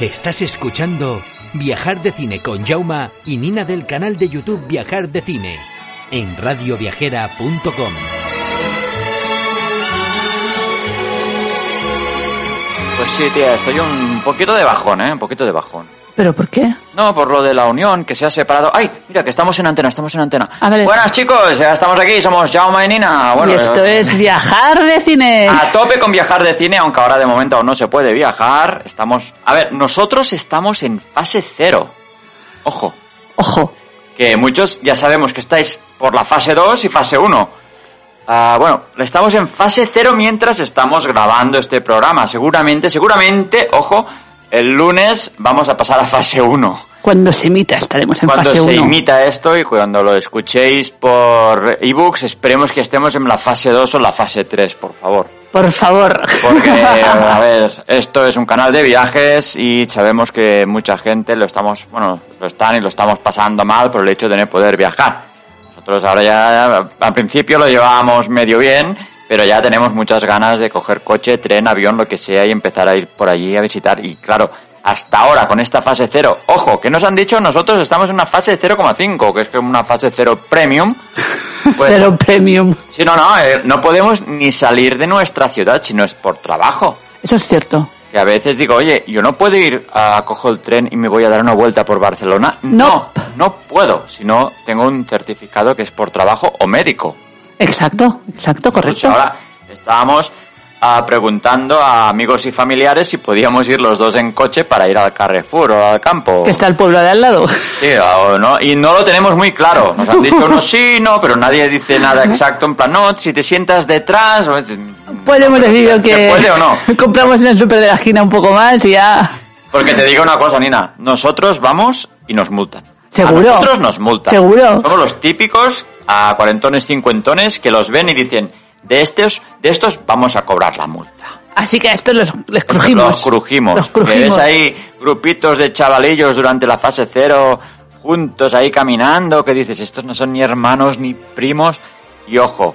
Estás escuchando Viajar de Cine con Jauma y Nina del canal de YouTube Viajar de Cine en radioviajera.com. Pues sí, tía, estoy un poquito de bajón, ¿eh? Un poquito de bajón. ¿Pero por qué? No, por lo de la unión, que se ha separado. ¡Ay! Mira, que estamos en antena, estamos en antena. A ver. Buenas, chicos, ya estamos aquí, somos Jaume y Nina. Bueno, y esto eh, es viajar de cine. A tope con viajar de cine, aunque ahora de momento aún no se puede viajar. Estamos... A ver, nosotros estamos en fase cero. Ojo, Ojo. que muchos ya sabemos que estáis por la fase 2 y fase 1. Ah, bueno, estamos en fase 0 mientras estamos grabando este programa. Seguramente, seguramente, ojo, el lunes vamos a pasar a fase 1. Cuando se emita estaremos en Cuando fase se 1. imita esto y cuando lo escuchéis por ebooks, esperemos que estemos en la fase 2 o la fase 3, por favor. Por favor. Porque, a ver, esto es un canal de viajes y sabemos que mucha gente lo estamos, bueno, lo están y lo estamos pasando mal por el hecho de no poder viajar. Nosotros ahora ya, al principio lo llevábamos medio bien, pero ya tenemos muchas ganas de coger coche, tren, avión, lo que sea y empezar a ir por allí a visitar. Y claro, hasta ahora con esta fase cero, ojo, que nos han dicho nosotros estamos en una fase 0,5, que es como una fase cero premium. Pues- Cero premium. Sí, no, no, eh, no podemos ni salir de nuestra ciudad si no es por trabajo. Eso es cierto. Que a veces digo, oye, yo no puedo ir a cojo el tren y me voy a dar una vuelta por Barcelona. No. No, no puedo, si no tengo un certificado que es por trabajo o médico. Exacto, exacto, Pues correcto. ahora estábamos ah, preguntando a amigos y familiares si podíamos ir los dos en coche para ir al Carrefour o al campo. Que está el pueblo de al lado. Sí, o no, y no lo tenemos muy claro. Nos han dicho unos sí, no, pero nadie dice nada exacto. En plan, no, si te sientas detrás. o- Pues hemos decidido que ¿Se puede o no? compramos en el super de la esquina un poco más y ya. Porque te digo una cosa, Nina. Nosotros vamos y nos multan. ¿Seguro? A nosotros nos multan. ¿Seguro? Somos los típicos a cuarentones, cincuentones que los ven y dicen, de estos, de estos vamos a cobrar la multa. Así que a estos los, les crujimos. Los crujimos. Los Que ves crujimos. ahí grupitos de chavalillos durante la fase cero, juntos ahí caminando, que dices, estos no son ni hermanos ni primos. Y ojo,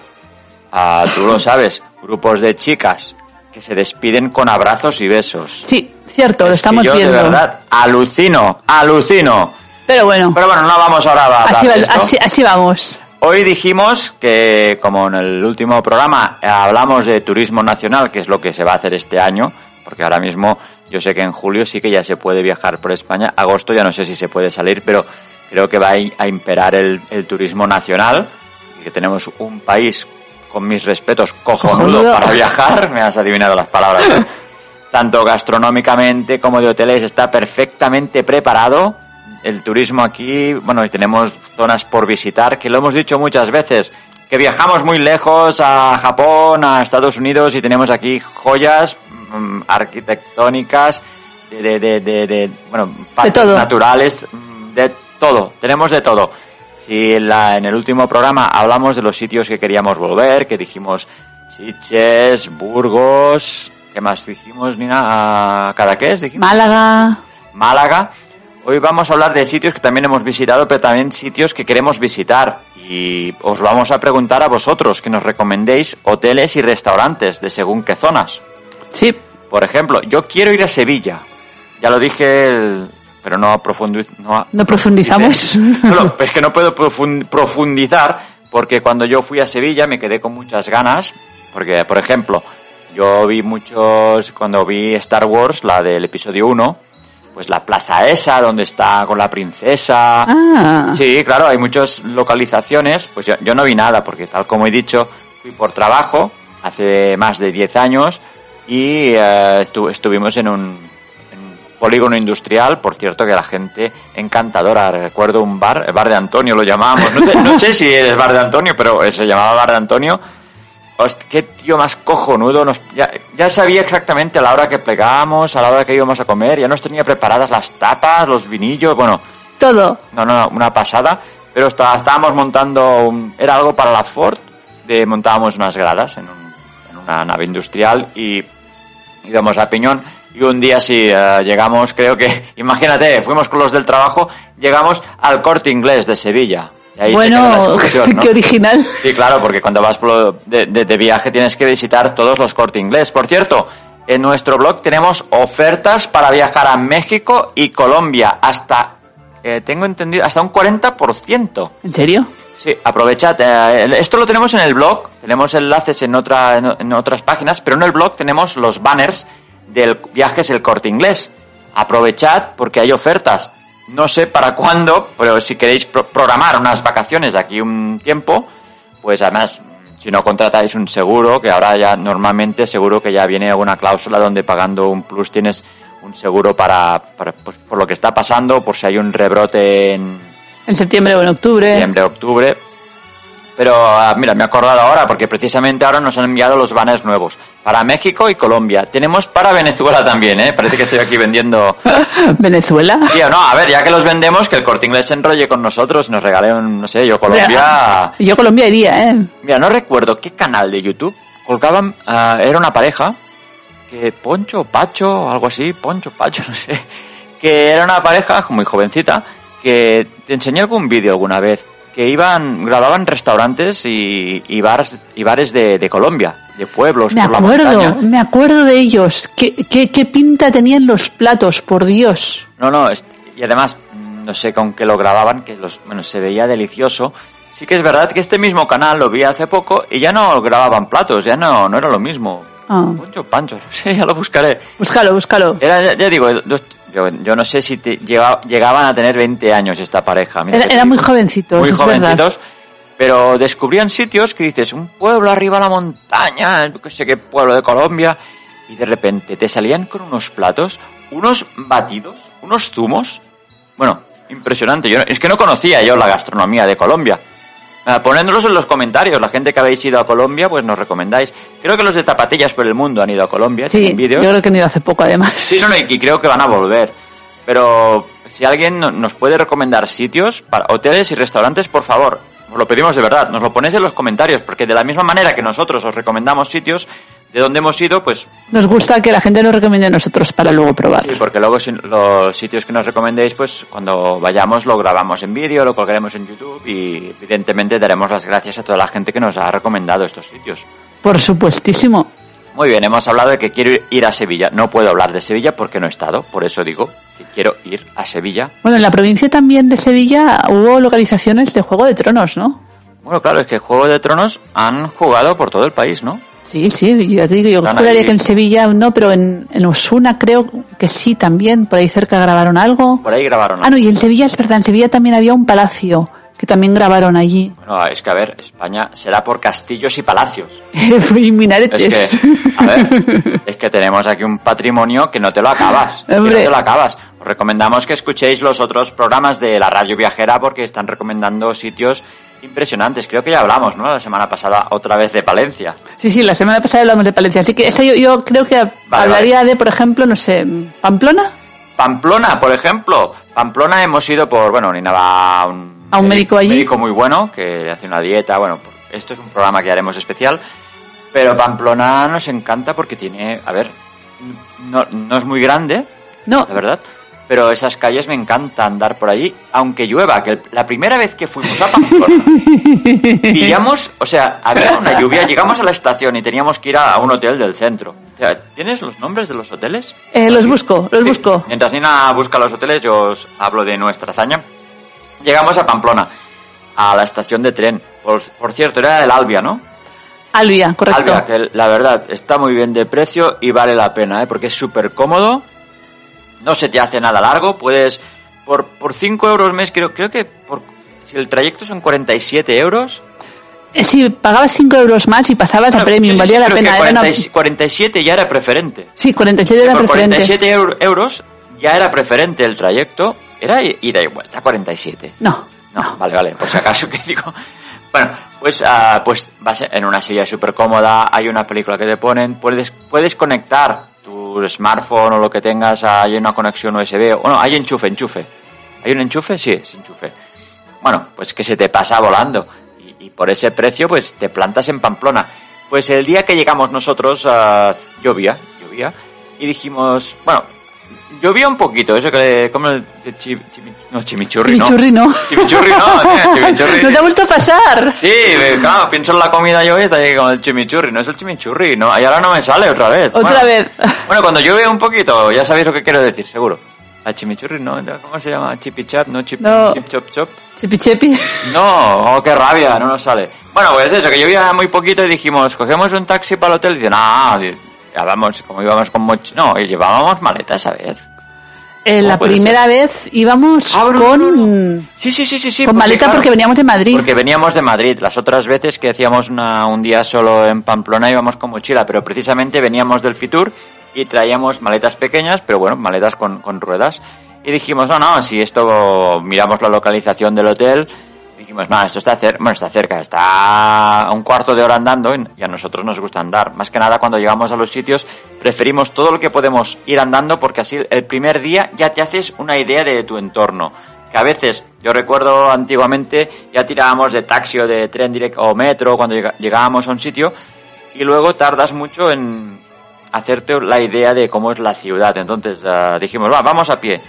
ah, tú lo sabes, grupos de chicas que se despiden con abrazos y besos. Sí, cierto, lo Es que estamos yo viendo. de verdad alucino, alucino. Pero bueno, Pero bueno, no vamos ahora a hablar así, de esto. así, así vamos. Hoy dijimos que, como en el último programa hablamos de turismo nacional, que es lo que se va a hacer este año, porque ahora mismo yo sé que en julio sí que ya se puede viajar por España, agosto ya no sé si se puede salir, pero creo que va a, a imperar el, el turismo nacional y que tenemos un país con mis respetos cojonudo Cojonudo. para viajar, me has adivinado las palabras. ¿eh? Tanto gastronómicamente como de hoteles está perfectamente preparado. El turismo aquí, bueno, y tenemos zonas por visitar, que lo hemos dicho muchas veces, que viajamos muy lejos a Japón, a Estados Unidos y tenemos aquí joyas mm, arquitectónicas, de, de, de, de- de, bueno, todo. naturales, mm, de todo, tenemos de todo. Si en, la, en el último programa hablamos de los sitios que queríamos volver, que dijimos Sitges, Burgos, ¿qué más dijimos, Nina? ¿A Cadaqués dijimos? Málaga. Málaga. Hoy vamos a hablar de sitios que también hemos visitado, pero también sitios que queremos visitar. Y os vamos a preguntar a vosotros que nos recomendéis hoteles y restaurantes de según qué zonas. Sí, Por ejemplo, yo quiero ir a Sevilla. Ya lo dije, el- pero no, profundi- no, no profundizamos. no, es que no puedo profun- profundizar porque cuando yo fui a Sevilla me quedé con muchas ganas. Porque, por ejemplo, yo vi muchos, cuando vi Star Wars, la del episodio 1, pues la plaza esa donde está con la princesa. Ah, Sí, claro, hay muchas localizaciones. Pues yo, yo no vi nada porque, tal como he dicho, fui por trabajo hace más de 10 años y eh, estu- estuvimos en un, polígono industrial, por cierto que la gente encantadora, recuerdo un bar, el bar de Antonio lo llamábamos, no, sé- no sé si es bar de Antonio, pero se llamaba bar de Antonio. Qué tío más cojonudo, nos, ya, ya sabía exactamente a la hora que plegábamos, a la hora que íbamos a comer, ya nos tenía preparadas las tapas, los vinillos, bueno, Todo. no, no, una pasada. Pero está- estábamos montando, un- era algo para la Ford, de montábamos unas gradas en, un- en una nave industrial y íbamos a Piñón. Y un día sí, eh, llegamos, creo que, imagínate, fuimos con los del trabajo, llegamos al corte inglés de Sevilla. Y ahí bueno, qué original. Sí, claro, porque cuando vas de, de- de viaje tienes que visitar todos los corte inglés. Por cierto, en nuestro blog tenemos ofertas para viajar a México y Colombia hasta, eh, tengo entendido, hasta un 40%. ¿En serio? Sí, aprovechad. eh, esto lo tenemos en el blog, tenemos enlaces en, otra, en, en otras páginas, pero en el blog tenemos los banners del viajes el corte inglés. Aprovechad porque hay ofertas. No sé para cuándo, pero si queréis pro- programar unas vacaciones de aquí un tiempo, pues además, si no contratáis un seguro, que ahora ya normalmente seguro que ya viene alguna cláusula donde pagando un plus tienes un seguro para, para, pues, por lo que está pasando, por si hay un rebrote en, En septiembre o en octubre. septiembre, octubre. Pero ah, mira, me he acordado ahora porque precisamente ahora nos han enviado los banners nuevos para México y Colombia. Tenemos para Venezuela también, ¿eh? Parece que estoy aquí vendiendo. Venezuela. Tío, no, a ver, ya que los vendemos, que el corte inglés se enrolle con nosotros, nos regale un, no sé, yo Colombia. Yo Colombia iría, ¿eh? Mira, no recuerdo qué canal de YouTube colgaban, ah, era una pareja, que Poncho, Pacho, algo así, Poncho, Pacho, no sé, que era una pareja muy jovencita, que te enseñé algún vídeo alguna vez, que iban, grababan restaurantes y, y bares, y bares de, de Colombia, de pueblos, Me por la acuerdo, montaña. me acuerdo de ellos. ¿Qué, qué, qué pinta tenían los platos, por Dios? No, no, y además, no sé con qué lo grababan, que los, bueno, se veía delicioso. Sí que es verdad que este mismo canal lo vi hace poco y ya no grababan platos, ya no, no era lo mismo. Ah. Poncho Pancho, sé, ya lo buscaré. Búscalo, búscalo. Era, ya, ya digo, dos- yo, yo no sé si te- llega- llegaban a tener 20 años esta pareja. mira Era- eran muy jovencitos, Muy jovencitos, pero descubrían sitios que dices, un pueblo arriba a la montaña, que sé qué pueblo de Colombia, y de repente te salían con unos platos, unos batidos, unos zumos. Bueno, impresionante. Yo, es que no conocía yo la gastronomía de Colombia. Ah, Ponedlos en los comentarios, la gente que habéis ido a Colombia, pues nos recomendáis. Creo que los de Zapatillas por el Mundo han ido a Colombia, Sí, vídeos. yo creo que han ido hace poco, además. Sí, no, no, y creo que van a volver. Pero si alguien no- nos puede recomendar sitios para hoteles y restaurantes, por favor, os lo pedimos de verdad, nos lo ponéis en los comentarios, porque de la misma manera que nosotros os recomendamos sitios de donde hemos ido, pues Nos gusta que la gente nos recomiende a nosotros para luego probar. sí, porque luego si- los sitios que nos recomendéis, pues cuando vayamos lo grabamos en vídeo, lo colgaremos en YouTube y evidentemente daremos las gracias a toda la gente que nos ha recomendado estos sitios. Por supuestísimo. Muy bien, hemos hablado de que quiero ir a Sevilla. No puedo hablar de Sevilla porque no he estado, por eso digo que quiero ir a Sevilla. Bueno, en la provincia también de Sevilla hubo localizaciones de Juego de Tronos, ¿no? Bueno, claro, es que Juego de Tronos han jugado por todo el país, ¿no? Sí, sí, ya te digo, yo juraría que en Sevilla no, pero en, en Osuna creo que sí también, por ahí cerca grabaron algo. Por ahí grabaron. Ah, no, y en Sevilla es verdad, en Sevilla también había un palacio que también grabaron allí. Bueno, es que a ver, España será por castillos y palacios. y minaretes. Es que, a ver, es que tenemos aquí un patrimonio que no te lo acabas. que no te lo acabas. Os recomendamos que escuchéis los otros programas de la radio viajera porque están recomendando sitios impresionantes. Creo que ya hablamos, ¿no? La semana pasada otra vez de Palencia. Sí, sí, la semana pasada hablamos de Palencia, así que esta yo, yo creo que hablaría de, por ejemplo, no sé, Pamplona. Pamplona, por ejemplo. Pamplona hemos ido por, bueno, Nina va a un, A un médico allí. médico muy bueno que hace una dieta. Bueno, esto es un programa que haremos especial. Pero Pamplona nos encanta porque tiene, a ver, no, no es muy grande, No, la verdad. Pero esas calles me encanta andar por allí, aunque llueva. Que la primera vez que fuimos a Pamplona, pillamos, o sea, había una lluvia, llegamos a la estación y teníamos que ir a un hotel del centro. O sea, ¿Tienes los nombres de los hoteles? eh, los busco, los Sí. busco. Mientras Nina busca los hoteles, yo os hablo de nuestra hazaña. Llegamos a Pamplona, a la estación de tren. Por, por cierto, era el Albia, ¿no? Albia, correcto. Albia, que la verdad está muy bien de precio y vale la pena, ¿eh? porque es súper cómodo. No se te hace nada largo. Puedes, por, por 5 euros mes, creo, creo que por, si el trayecto son 47 euros. Eh, Sí, pagabas 5 euros más y pasabas a No, premium, valía la pena. Era una- 40 47 ya era preferente. Sí, 47 era por preferente. 47 eur- euros ya era preferente el trayecto, era ida y vuelta, 47. No. No, vale, vale, por si acaso que digo. Bueno, pues, ah, pues vas en una silla súper cómoda, hay una película que te ponen, puedes, puedes conectar tu smartphone o lo que tengas, hay una conexión USB, o no, hay enchufe, enchufe. ¿Hay un enchufe? Sí, es enchufe. Bueno, pues que se te pasa volando. Y, por ese precio, pues te plantas en Pamplona. Pues el día que llegamos nosotros, ah, llovía, llovía, y dijimos, bueno, llovía un poquito, eso que, como el de chi- chimi- no, chimichurri, Chimichurri no. Chimichurri no, tío, chimichurri. Nos ha vuelto a pasar. Sí, claro, pienso en la comida yo y con el chimichurri, no es el chimichurri, ¿no? Y ahora no me sale otra vez. Otra Bueno, vez. Bueno, cuando llueve un poquito, ya sabéis lo que quiero decir, seguro. La chimichurri, ¿no? ¿Cómo se llama? Chipichap, ¿no? Chip, No. chip chop chop. Chepi chepi. No, oh, qué rabia, no nos sale. Bueno, pues eso, que llovía muy poquito y dijimos, cogemos un taxi para el hotel y dicen, ah, ya vamos, como íbamos con moch... No, llevábamos maletas esa vez. Eh, la primera vez íbamos Ah, no, con, no, no. Sí, sí, sí, sí, con maleta claro, porque veníamos de Madrid. Porque veníamos de Madrid. Las otras veces que hacíamos una- un día solo en Pamplona íbamos con mochila, pero precisamente veníamos del Fitur y traíamos maletas pequeñas, pero bueno, maletas con, con ruedas. Y dijimos, no, no, si esto miramos la localización del hotel, dijimos, no, esto está cerca, bueno, está cerca, está a un cuarto de hora andando y a nosotros nos gusta andar. Más que nada cuando llegamos a los sitios preferimos todo lo que podemos ir andando porque así el primer día ya te haces una idea de tu entorno. Que a veces, yo recuerdo antiguamente, ya tirábamos de taxi o de tren directo o metro cuando llegábamos a un sitio y luego tardas mucho en hacerte la idea de cómo es la ciudad. Entonces ah, dijimos, va, vamos a pie.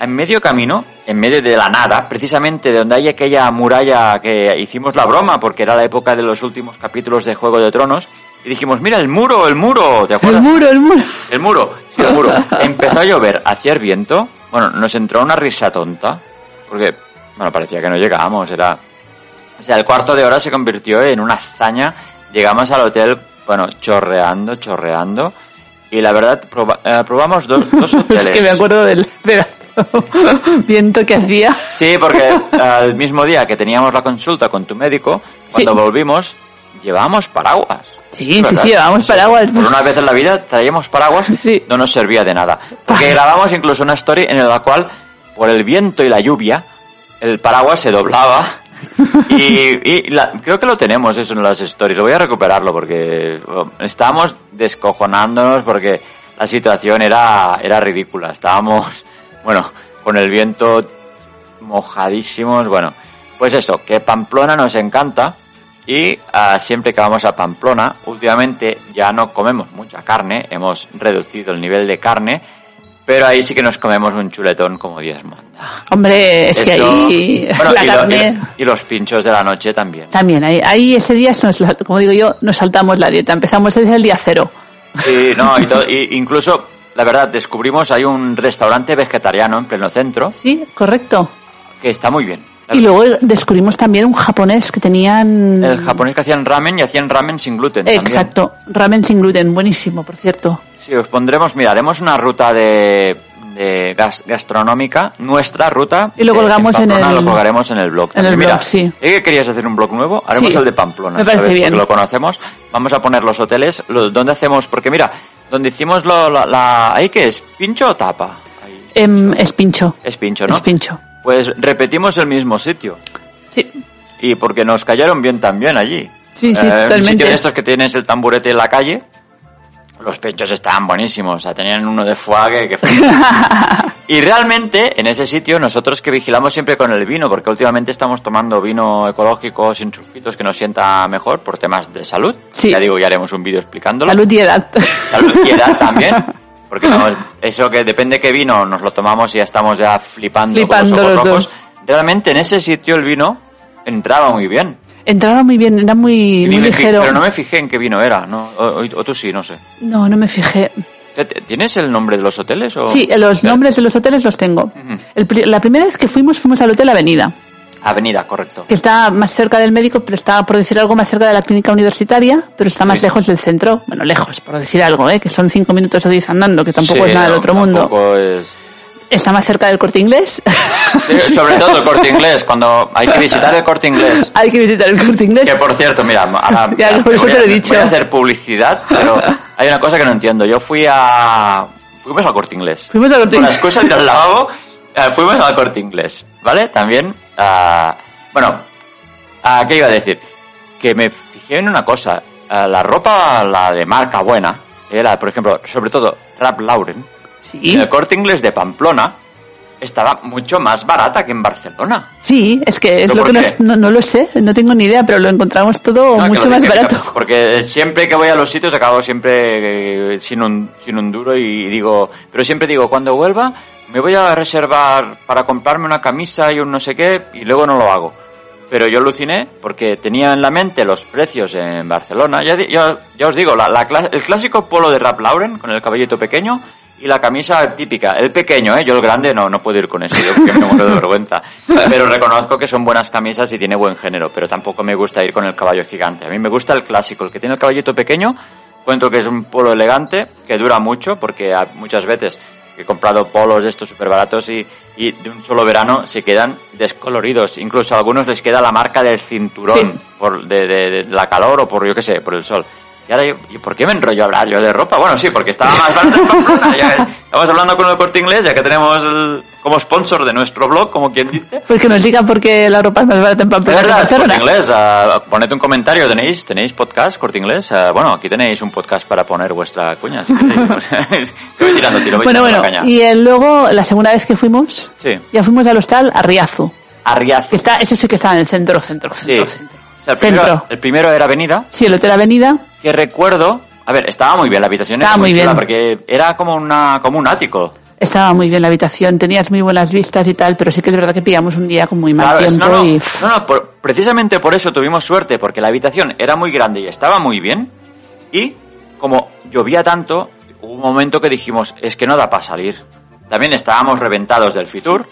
En medio camino, en medio de la nada, precisamente de donde hay aquella muralla que hicimos la broma, porque era la época de los últimos capítulos de Juego de Tronos, y dijimos, mira el muro, el muro, ¿te acuerdas? el muro, el muro. El muro, sí, el muro. Empezó a llover, hacía el viento. Bueno, nos entró una risa tonta. Porque, bueno, parecía que no llegábamos. Era. O sea, el cuarto de hora se convirtió en una hazaña. Llegamos al hotel, bueno, chorreando, chorreando. Y la verdad, proba- eh, probamos dos, dos hoteles. Es que me acuerdo del pedazo viento que hacía. Sí, porque el mismo día que teníamos la consulta con tu médico, cuando Sí. volvimos, llevábamos paraguas. Sí, sí, ¿Verdad? sí, llevábamos paraguas. Por una vez en la vida traíamos paraguas, Sí. no nos servía de nada. Porque grabamos incluso una story en la cual, por el viento y la lluvia, el paraguas se doblaba. Y, y la- creo que lo tenemos eso en las stories. Lo voy a recuperarlo porque bueno, estábamos descojonándonos porque la situación era, era ridícula. Estábamos, bueno, con el viento mojadísimos. Bueno, pues eso, que Pamplona nos encanta y ah, siempre que vamos a Pamplona, últimamente ya no comemos mucha carne, hemos reducido el nivel de carne, pero ahí sí que nos comemos un chuletón como Dios manda. Hombre, es que ahí bueno, la y, lo- carne... y- y los pinchos de la noche también. También, ahí, ahí ese día, nos, como digo yo, nos saltamos la dieta. Empezamos desde el día cero. Sí, no, y to- y incluso, la verdad, descubrimos hay un restaurante vegetariano en pleno centro Sí, correcto. que está muy bien. Y luego descubrimos también un japonés que tenían... El japonés que hacían ramen y hacían ramen sin gluten. también. Exacto, ramen sin gluten, buenísimo, por cierto. Sí, os pondremos, mira, haremos una ruta de, de gas- gastronómica, nuestra ruta. Y lo colgamos en Pamplona, el- Lo colgaremos en el blog. en el. Mira, blog, sí. ¿eh, que querías hacer un blog nuevo? Haremos Sí, el de Pamplona, me parece bien. Porque lo conocemos. Vamos a poner los hoteles, lo- ¿dónde hacemos? Porque mira, donde hicimos lo, la, la- ¿ahí qué es? ¿Pincho o tapa? Ahí. Em, es pincho. Es pincho, ¿no? Es pincho. Pues repetimos el mismo sitio. Sí, Y porque nos cayeron bien también allí. Sí, sí, Un totalmente. sitio de estos que tienes el tamburete en la calle. Los pechos estaban buenísimos, o sea, tenían uno de foie que... y realmente, en ese sitio, nosotros que vigilamos siempre con el vino, porque últimamente estamos tomando vino ecológico sin sulfitos que nos sienta mejor por temas de salud. Sí. Ya digo, ya haremos un vídeo explicándolo. salud y edad. Salud y edad también. Porque eso que depende qué vino nos lo tomamos y ya estamos ya flipando, Flipando con los ojos los rojos. dos. Realmente en ese sitio el vino entraba muy bien. Entraba muy bien, era muy, ligero. pero no me fijé en qué vino era, ¿no? O, o- tú sí, no sé. No, no me fijé. ¿Qué te- ¿Tienes el nombre de los hoteles? O... Sí, los nombres de los hoteles los tengo. El la primera vez que fuimos, fuimos al Hotel Avenida, Avenida, correcto. que está más cerca del médico, pero está, por decir algo, más cerca de la clínica universitaria, pero está más Sí. lejos del centro. Bueno, lejos, por decir algo, ¿eh? que son cinco minutos o diez andando, que tampoco Sí, es nada del otro mundo. es- Está más cerca del corte inglés. Sí, sobre todo el corte inglés, cuando hay que visitar el corte inglés. Hay que visitar el corte inglés. Que por cierto, mira, ahora Ya, por eso voy, te lo a, he dicho. voy a hacer publicidad, pero hay una cosa que no entiendo. Yo fui a fuimos al corte inglés. Fuimos al Corte Con la Inglés. excusa de ir al lavabo, eh, fuimos al corte inglés, ¿vale? También, ah, bueno, ah, ¿qué iba a decir? Que me fijé en una cosa, ah, la ropa, la de marca buena, era, por ejemplo, sobre todo Rap Lauren, Sí, en el corte inglés de Pamplona, estaba mucho más barata que en Barcelona. sí, es que es ¿Pero lo que nos, no, no lo sé, no tengo ni idea, pero lo encontramos todo No, mucho más barato. Porque siempre que voy a los sitios acabo siempre eh, sin un, sin un duro y digo, pero siempre digo, cuando vuelva me voy a reservar para comprarme una camisa y un no sé qué y luego no lo hago. Pero yo aluciné porque tenía en la mente los precios en Barcelona. Ya, ya, ya os digo, la, la el clásico polo de Rap Lauren con el caballito pequeño y la camisa típica. El pequeño, ¿eh? Yo el grande no, no puedo ir con eso, yo porque me muero de vergüenza. Pero reconozco que son buenas camisas y tiene buen género, pero tampoco me gusta ir con el caballo gigante. A mí me gusta el clásico, el que tiene el caballito pequeño. Cuento que es un polo elegante, que dura mucho, porque muchas veces he comprado polos de estos súper baratos y, y de un solo verano se quedan descoloridos. Incluso a algunos les queda la marca del cinturón Sí. por, de, de- de la calor o por, yo qué sé, por el sol. Y ahora, yo, ¿y por qué me enrollo a hablar yo de ropa? Bueno, sí, porque estaba más barato en Pamplona. Ya estamos hablando con el corte inglés, ya que tenemos el- como sponsor de nuestro blog, como quien dice. Pues que nos digan por qué la ropa es más barata en Pamplona que en verdad, Corte Barcelona. Inglés, ah, poned un comentario, ¿tenéis, tenéis podcast, Corte Inglés? Ah, bueno, aquí tenéis un podcast para poner vuestra cuña, si queréis. Voy tirando tiro, voy Bueno, bueno, caña. y eh, luego, la segunda vez que fuimos, Sí, ya fuimos al hostal Arriazu. Arriazo. Que está, ese sí que está en el centro, centro, Sí. centro, centro. O sea, el, primero, Centro. el primero era Avenida, Sí, el Hotel Avenida. que recuerdo... A ver, estaba muy bien la habitación, Estaba era muy bien. porque era como, una, como un ático. Estaba muy bien la habitación, tenías muy buenas vistas y tal, pero sí que es verdad que pillamos un día con muy mal Claro, tiempo no, no, y... no, no, por- precisamente por eso tuvimos suerte, porque la habitación era muy grande y estaba muy bien. Y como llovía tanto, hubo un momento que dijimos, es que no da para salir. También estábamos reventados del Fitur,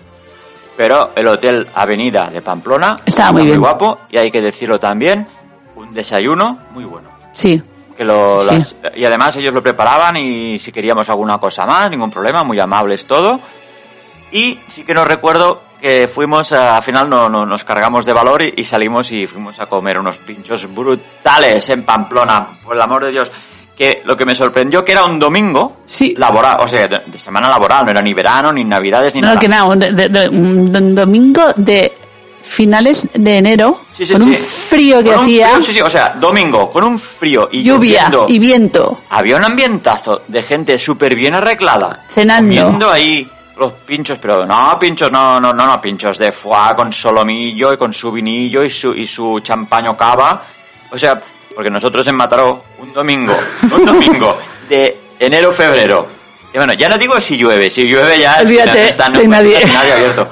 pero el Hotel Avenida de Pamplona Estaba muy bien. guapo y hay que decirlo también, un desayuno muy bueno. Sí, Que lo, Sí. las- y además ellos lo preparaban y si queríamos alguna cosa más, ningún problema, muy amables todo. Y sí que nos recuerdo que fuimos, a- al final no, no- nos cargamos de valor y, y salimos y fuimos a comer unos pinchos brutales en Pamplona, por el amor de Dios. Que lo que me sorprendió que era un domingo Sí. laboral, o sea, de, de semana laboral, no era ni verano, ni navidades, ni no, nada. que nada, un, de- de- de- un do- domingo de finales de enero, Sí, sí, con un frío que Con hacía, frío, sí, sí, o sea, domingo, con un frío y lluvia lloviendo. y viento, Había un ambientazo de gente súper bien arreglada. Cenando. Comiendo ahí los pinchos, pero no pinchos, no, no, no, no, pinchos de foie con solomillo y con su vinillo y su, y su champaño cava. O sea, porque nosotros en Mataró, un domingo, un domingo de enero, febrero. Y bueno, ya no digo si llueve, si llueve ya Olvídate, está, no nadie. está nadie abierto.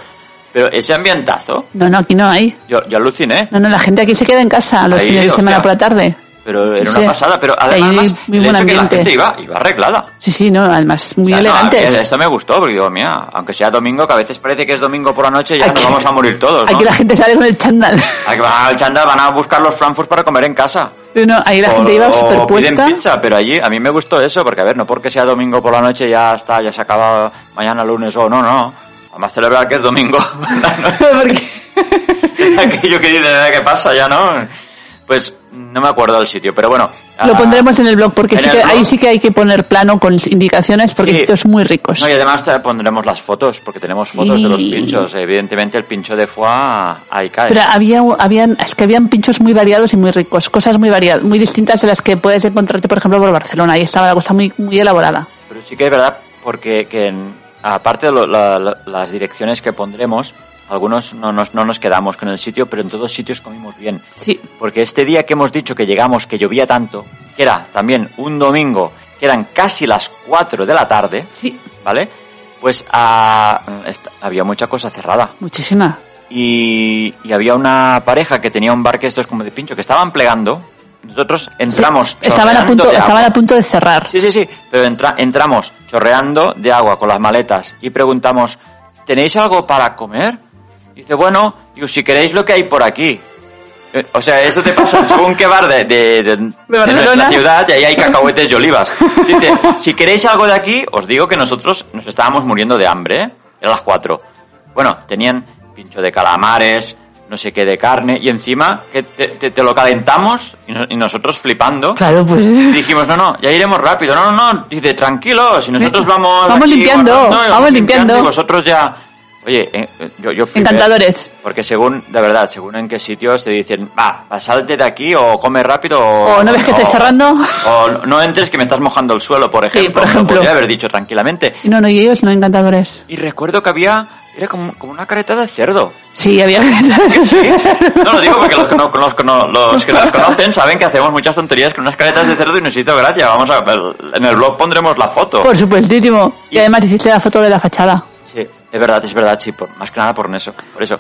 Pero ese ambientazo, no, no, aquí no hay. yo, yo aluciné. No, no, la gente aquí se queda en casa los fines de semana por la tarde. Pero era una pasada, pero además hay el muy hecho que la gente iba, iba arreglada. Sí, sí, no, además muy O sea, no, elegantes. que esto me gustó, porque digo, mira, aunque sea domingo, que a veces parece que es domingo por la noche, ya Aquí- nos vamos a morir todos, ¿no? Aquí la gente sale con el chándal. Aquí van al chándal, van a buscar los frankfurt para comer en casa. No, ahí la O- gente iba o piden superpuesta. pizza, pero allí a mí me gustó eso, porque a ver, no porque sea domingo por la noche ya está, ya se acaba mañana lunes o no, no. Vamos a celebrar que es domingo. Porque- Aquello que dice, "Eh, ¿qué pasa? Ya no. Pues no me acuerdo del sitio, pero bueno. Lo ah, pondremos en el blog porque en sí el que, blog. ahí sí que hay que poner plano con indicaciones porque Sí. estos muy ricos. No, y además te pondremos las fotos, porque tenemos fotos de los pinchos. Evidentemente el pincho de foie ahí cae. Pero había, habían, es que habían pinchos muy variados y muy ricos, cosas muy variadas, muy distintas de las que puedes encontrarte, por ejemplo, por Barcelona. Ahí estaba la cosa muy, muy elaborada. Pero sí que es verdad, porque que en- aparte de lo- la- la- las direcciones que pondremos, algunos no nos, no nos quedamos con el sitio, pero en todos sitios comimos bien. Sí, Porque este día que hemos dicho que llegamos, que llovía tanto, que era también un domingo, que eran casi las 4 de la tarde, sí, ¿vale? Pues ah, había mucha cosa cerrada. muchísima. y, y había una pareja que tenía un bar que esto es como de pincho, que estaban plegando. Nosotros entramos. Sí, estaban a punto, de estaban a punto de cerrar. Sí, sí, sí, pero entra- entramos chorreando de agua con las maletas y preguntamos, ¿tenéis algo para comer? Y dice, bueno, digo, si queréis lo que hay por aquí. Eh, O sea, eso te pasa según qué bar de, de, de- de nuestra ciudad y ahí hay cacahuetes y olivas. Dice, si queréis algo de aquí, os digo que nosotros nos estábamos muriendo de hambre, ¿eh? Eran las cuatro. Bueno, tenían pincho de calamares, no sé qué de carne, y encima que te, te- te lo calentamos y, no- y nosotros flipando. Claro, pues. Y dijimos, no, no, ya iremos rápido. No, no, no. Dice, tranquilos, y nosotros vamos. Vamos aquí limpiando, vamos limpiando. Y vosotros ya. Oye, eh, eh, yo, yo flipé. Encantadores. Porque según, de verdad, según en qué sitios te dicen, va, va, salte de aquí o come rápido o... O no ves que estés cerrando. O no entres que me estás mojando el suelo, por ejemplo. por Me lo ejemplo. podría haber dicho tranquilamente. No, no, y ellos no encantadores. Y recuerdo que había... Era como, como una careta de cerdo. Sí, había No lo digo porque los que, no, los, que no- los que nos conocen saben que hacemos muchas tonterías con unas caretas de cerdo y nos hizo gracia. Vamos a en el blog pondremos la foto. Por supuestísimo. Y Y- además hiciste la foto de la fachada. Sí, es verdad, es verdad, sí, por, más que nada por eso. Por eso.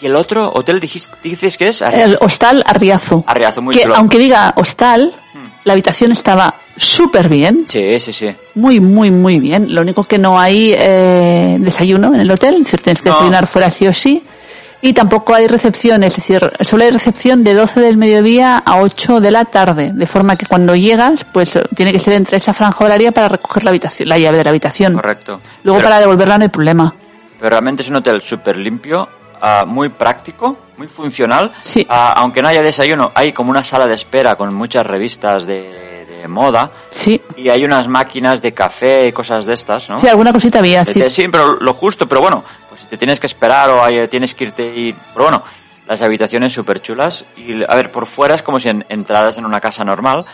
¿Y el otro hotel dijiste, dices que es? El hostal Arriazu. Arriazu, muy que chulo. aunque diga hostal, Hmm. la habitación estaba súper bien. Sí, sí, sí. Muy, muy, muy bien. Lo único que no hay eh, desayuno en el hotel, tienes que No. desayunar fuera sí o sí. Y tampoco hay recepción, es decir, solo hay recepción de 12 del mediodía a 8 de la tarde, de forma que cuando llegas, pues tiene que ser entre esa franja horaria para recoger la habitación, la llave de la habitación. Correcto. Luego Pero- para devolverla no hay problema. Pero realmente es un hotel súper limpio, ah, muy práctico, muy funcional. Sí. Ah, aunque no haya desayuno, hay como una sala de espera con muchas revistas de, de moda. Sí, Y hay unas máquinas de café y cosas de estas, ¿no? sí, alguna cosita había, sí. Sí, pero lo justo, pero bueno, pues si te tienes que esperar o hay- tienes que irte y... Pero bueno, las habitaciones súper chulas. Y a ver, por fuera es como si en- entraras en una casa normal,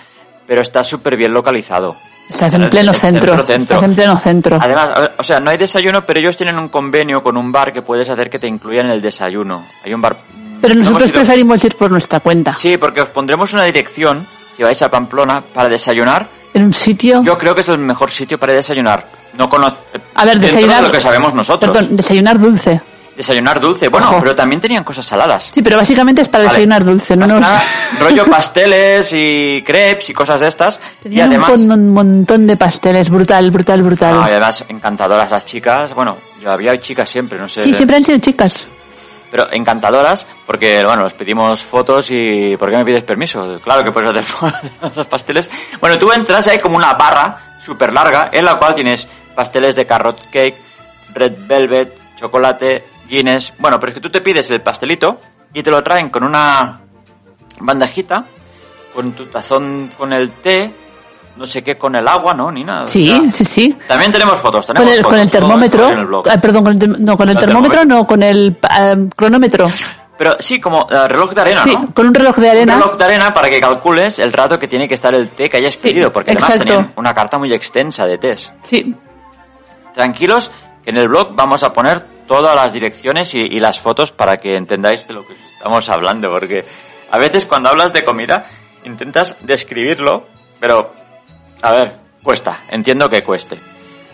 pero está súper bien localizado. Estás en pleno el centro. Estás en pleno centro. Además, ver, o sea, no hay desayuno, pero ellos tienen un convenio con un bar que puedes hacer que te incluyan el desayuno. Hay un bar... Pero no nosotros preferimos ir por nuestra cuenta. Sí, porque os pondremos una dirección, si vais a Pamplona, para desayunar. En un sitio. Yo creo que es el mejor sitio para desayunar. No conoce... a ver, desayunar. de lo que sabemos nosotros. Perdón, desayunar dulce. Desayunar dulce. Bueno, Ojo. pero también tenían cosas saladas. Sí, pero básicamente es para Vale. desayunar dulce, no nos. nada, rollo pasteles y crepes y cosas de estas. y Tenían además... un, un montón de pasteles, brutal, brutal, brutal. No, y además encantadoras las chicas. Bueno, yo había chicas siempre, no sé. sí, siempre han sido chicas. Pero encantadoras, porque, bueno, nos pedimos fotos y... ¿Por qué me pides permiso? Claro que puedes hacer fotos los pasteles. Bueno, tú entras y hay como una barra súper larga en la cual tienes pasteles de carrot cake, red velvet, chocolate, Guinness... Bueno, pero es que tú te pides el pastelito y te lo traen con una bandejita, con tu tazón con el té, no sé qué, con el agua, ¿no? Ni nada. Sí, O sea, sí, sí. También tenemos fotos, tenemos Con el, fotos, con el termómetro. esto en el blog. ah, perdón, con el, no, con el El termómetro, termómetro. no, con el ah, cronómetro. Pero sí, como reloj de arena, Sí, ¿no? con un reloj de Un arena. reloj de arena para que calcules el rato que tiene que estar el té que hayas pedido, porque además tenían una carta muy extensa de tés. Sí, Tranquilos, que en el blog vamos a poner todas las direcciones y, y las fotos para que entendáis de lo que os estamos hablando, porque a veces cuando hablas de comida intentas describirlo, pero a ver, cuesta, entiendo que cueste.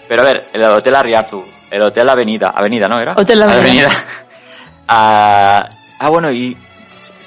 Pero a ver, el Hotel Arriazu, el Hotel Avenida, Avenida, ¿no era? Hotel Avenida. ah, ah, bueno, y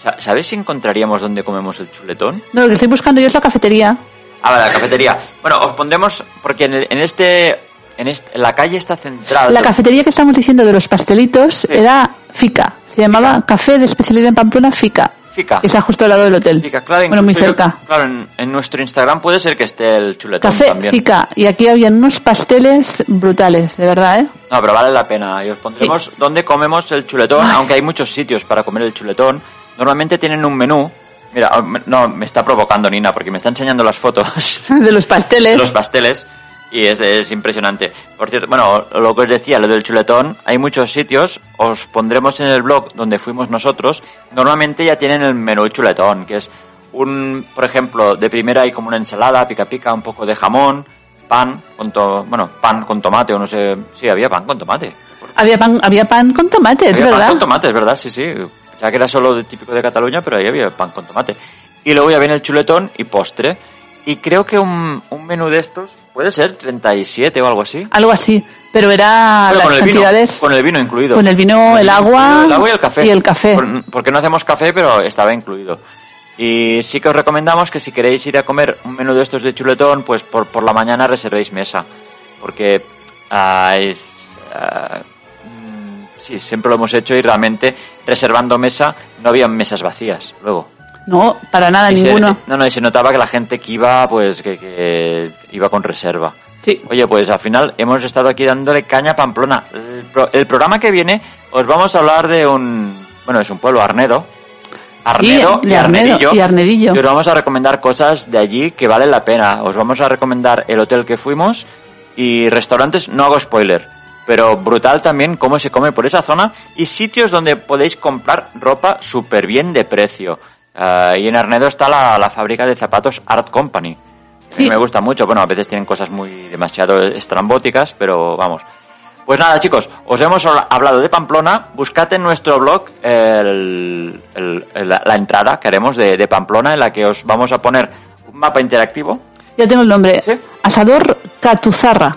sa- ¿sabes si encontraríamos dónde comemos el chuletón? no, lo que estoy buscando yo es la cafetería. Ah, vale, la cafetería. Bueno, os pondremos, porque en, el- en este, en este, en la calle está central. La cafetería que estamos diciendo de los pastelitos era Fica. Se llamaba Café de Especialidad en Pamplona Fica. Fica. Está justo al lado del hotel. Fica, claro, bueno, muy yo- cerca. claro, en, en nuestro Instagram puede ser que esté el chuletón Café también. Fica. Y aquí habían unos pasteles brutales, de verdad, ¿eh? No, pero vale la pena. Y os pondremos dónde comemos el chuletón, aunque hay muchos sitios para comer el chuletón. Normalmente tienen un menú. Mira, oh, no, me está provocando Nina porque me está enseñando las fotos De los pasteles. de los pasteles y es, es impresionante. Por cierto, bueno, lo que os decía, lo del chuletón, hay muchos sitios, os pondremos en el blog donde fuimos nosotros. Normalmente ya tienen el menú chuletón, que es un, por ejemplo, de primera hay como una ensalada, pica pica, un poco de jamón, pan con to- bueno, pan con tomate o no sé, sí, había pan con tomate. Había pan, había pan con tomate, es Había pan verdad. con tomate, es verdad, sí, sí. Ya que era solo de típico de Cataluña, pero ahí había pan con tomate. Y luego ya viene el chuletón y postre. Y creo que un, un menú de estos puede ser 37 o algo así. Algo así. Pero era Bueno, las con vino, cantidades. con el vino incluido. Con el vino, el agua el agua y el café. y el café. Por- porque no hacemos café, pero estaba incluido. Y sí que os recomendamos que si queréis ir a comer un menú de estos de chuletón, pues por, por la mañana reservéis mesa. Porque ah, es... mm, sí, siempre lo hemos hecho y realmente reservando mesa no había mesas vacías luego. No, para nada, Y se- ninguno. no, no, y se notaba que la gente que iba, pues que, que iba con reserva. Sí. Oye, pues al final hemos estado aquí dándole caña a Pamplona. El, pro- el programa que viene os vamos a hablar de un bueno, es un pueblo, Arnedo. Arnedo Sí, y, Arnedo Arnedillo. y Arnedillo. Y os vamos a recomendar cosas de allí que valen la pena. Os vamos a recomendar el hotel que fuimos y restaurantes, no hago spoiler, pero brutal también cómo se come por esa zona y sitios donde podéis comprar ropa súper bien de precio. Ah, y en Arnedo está la, la fábrica de zapatos Art Company. A mí Sí. me gusta mucho. Bueno, a veces tienen cosas muy demasiado estrambóticas, pero vamos. Pues nada, chicos, os hemos habla- hablado de Pamplona. Buscad en nuestro blog el- la, la entrada que haremos de, de Pamplona, en la que os vamos a poner un mapa interactivo. Ya tengo el nombre. ¿Sí? Asador Catuzarra.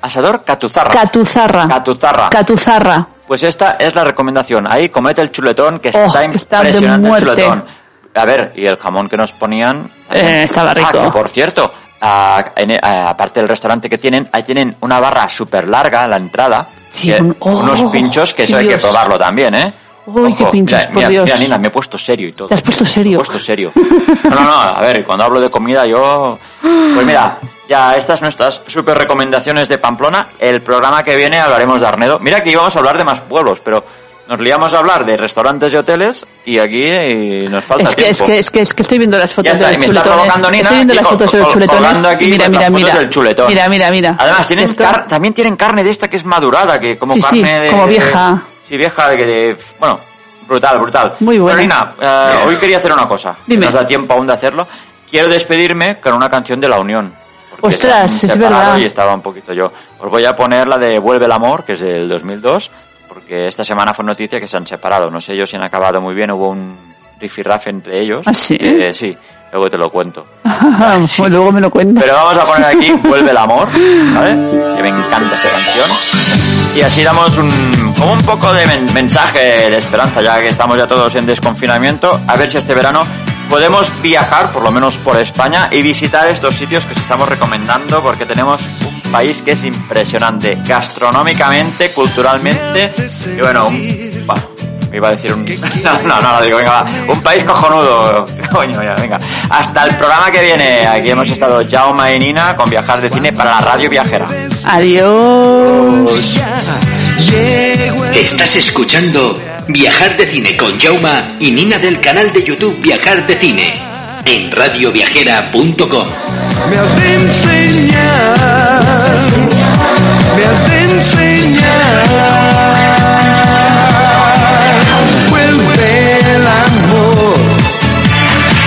Asador Catuzarra. Catuzarra. Catuzarra. Catuzarra. Pues esta es la recomendación. Ahí comete el chuletón, que Oh, está que está de impresionante el chuletón. A ver, y el jamón que nos ponían. Eh, estaba rico. Ah, que por cierto, aparte del restaurante que tienen, ahí tienen una barra súper larga a la entrada. Sí, que- un- oh, unos pinchos que eso hay que probarlo también, ¿eh? Uy, qué pinchos, mira, por mira, Dios. mira, Nina, me he puesto serio y todo. Te has puesto serio. Me he puesto serio. No, no, no, a ver, cuando hablo de comida yo... Pues mira, ya estas nuestras super recomendaciones de Pamplona. El programa que viene hablaremos de Arnedo. Mira que íbamos a hablar de más pueblos, pero nos liamos a hablar de restaurantes y hoteles y aquí eh, nos falta Es que, es, tiempo. que, es, que, es que estoy viendo las fotos está, de y los chuletones. Nina estoy viendo y las fotos de los chuletones. aquí y mira, las mira, fotos mira. del chuletón. Mira, mira, mira. Además, tienen, Esto- car- también tienen carne de esta que es madurada, que como Sí, sí, carne de... como de- vieja. sí, vieja, de, de- Bueno, brutal, brutal. Muy buena. Pero Nina, eh, hoy quería hacer una cosa. Dime. Nos da tiempo aún de hacerlo. Quiero despedirme con una canción de La Unión. Ostras, es verdad. Y estaba un poquito yo. Os voy a poner la de Vuelve el Amor, que es del 2002, porque esta semana fue noticia que se han separado. No sé ellos si han acabado muy bien, hubo un rifirrafe entre ellos. ¿Ah, sí? Eh, sí, luego te lo cuento. Luego me lo cuentas. Pero vamos a poner aquí Vuelve el amor, ¿vale? Que me encanta esta canción. Y así damos un, como un poco de men- mensaje de esperanza, ya que estamos ya todos en desconfinamiento. A ver si este verano podemos viajar, por lo menos por España, y visitar estos sitios que os estamos recomendando, porque tenemos país que es impresionante, gastronómicamente, culturalmente, y bueno, un, bah, iba a decir un... No, no, no, lo digo, venga, va. Un país cojonudo. Coño, ya, venga. Hasta el programa que viene. Aquí hemos estado Jaume y Nina con Viajar de Cine para la Radio Viajera. Adiós. Estás escuchando Viajar de Cine con Jauma y Nina del canal de YouTube Viajar de Cine en radioviajera.com. Me has de enseñar, me has de enseñar. Vuelve el amor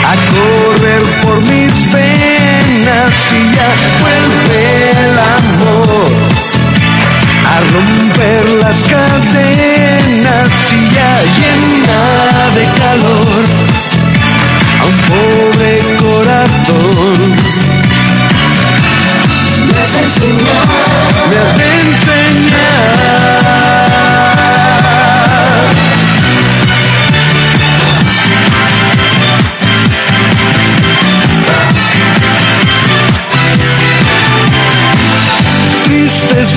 a correr por mis venas y ya vuelve el amor a romper las cadenas y ya llena de calor pobre corazón. Me has de enseñar. Me has de enseñar. Triste es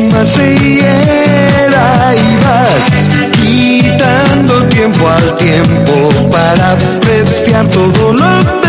más se hiera y vas quitando tiempo al tiempo para apreciar todo lo demás.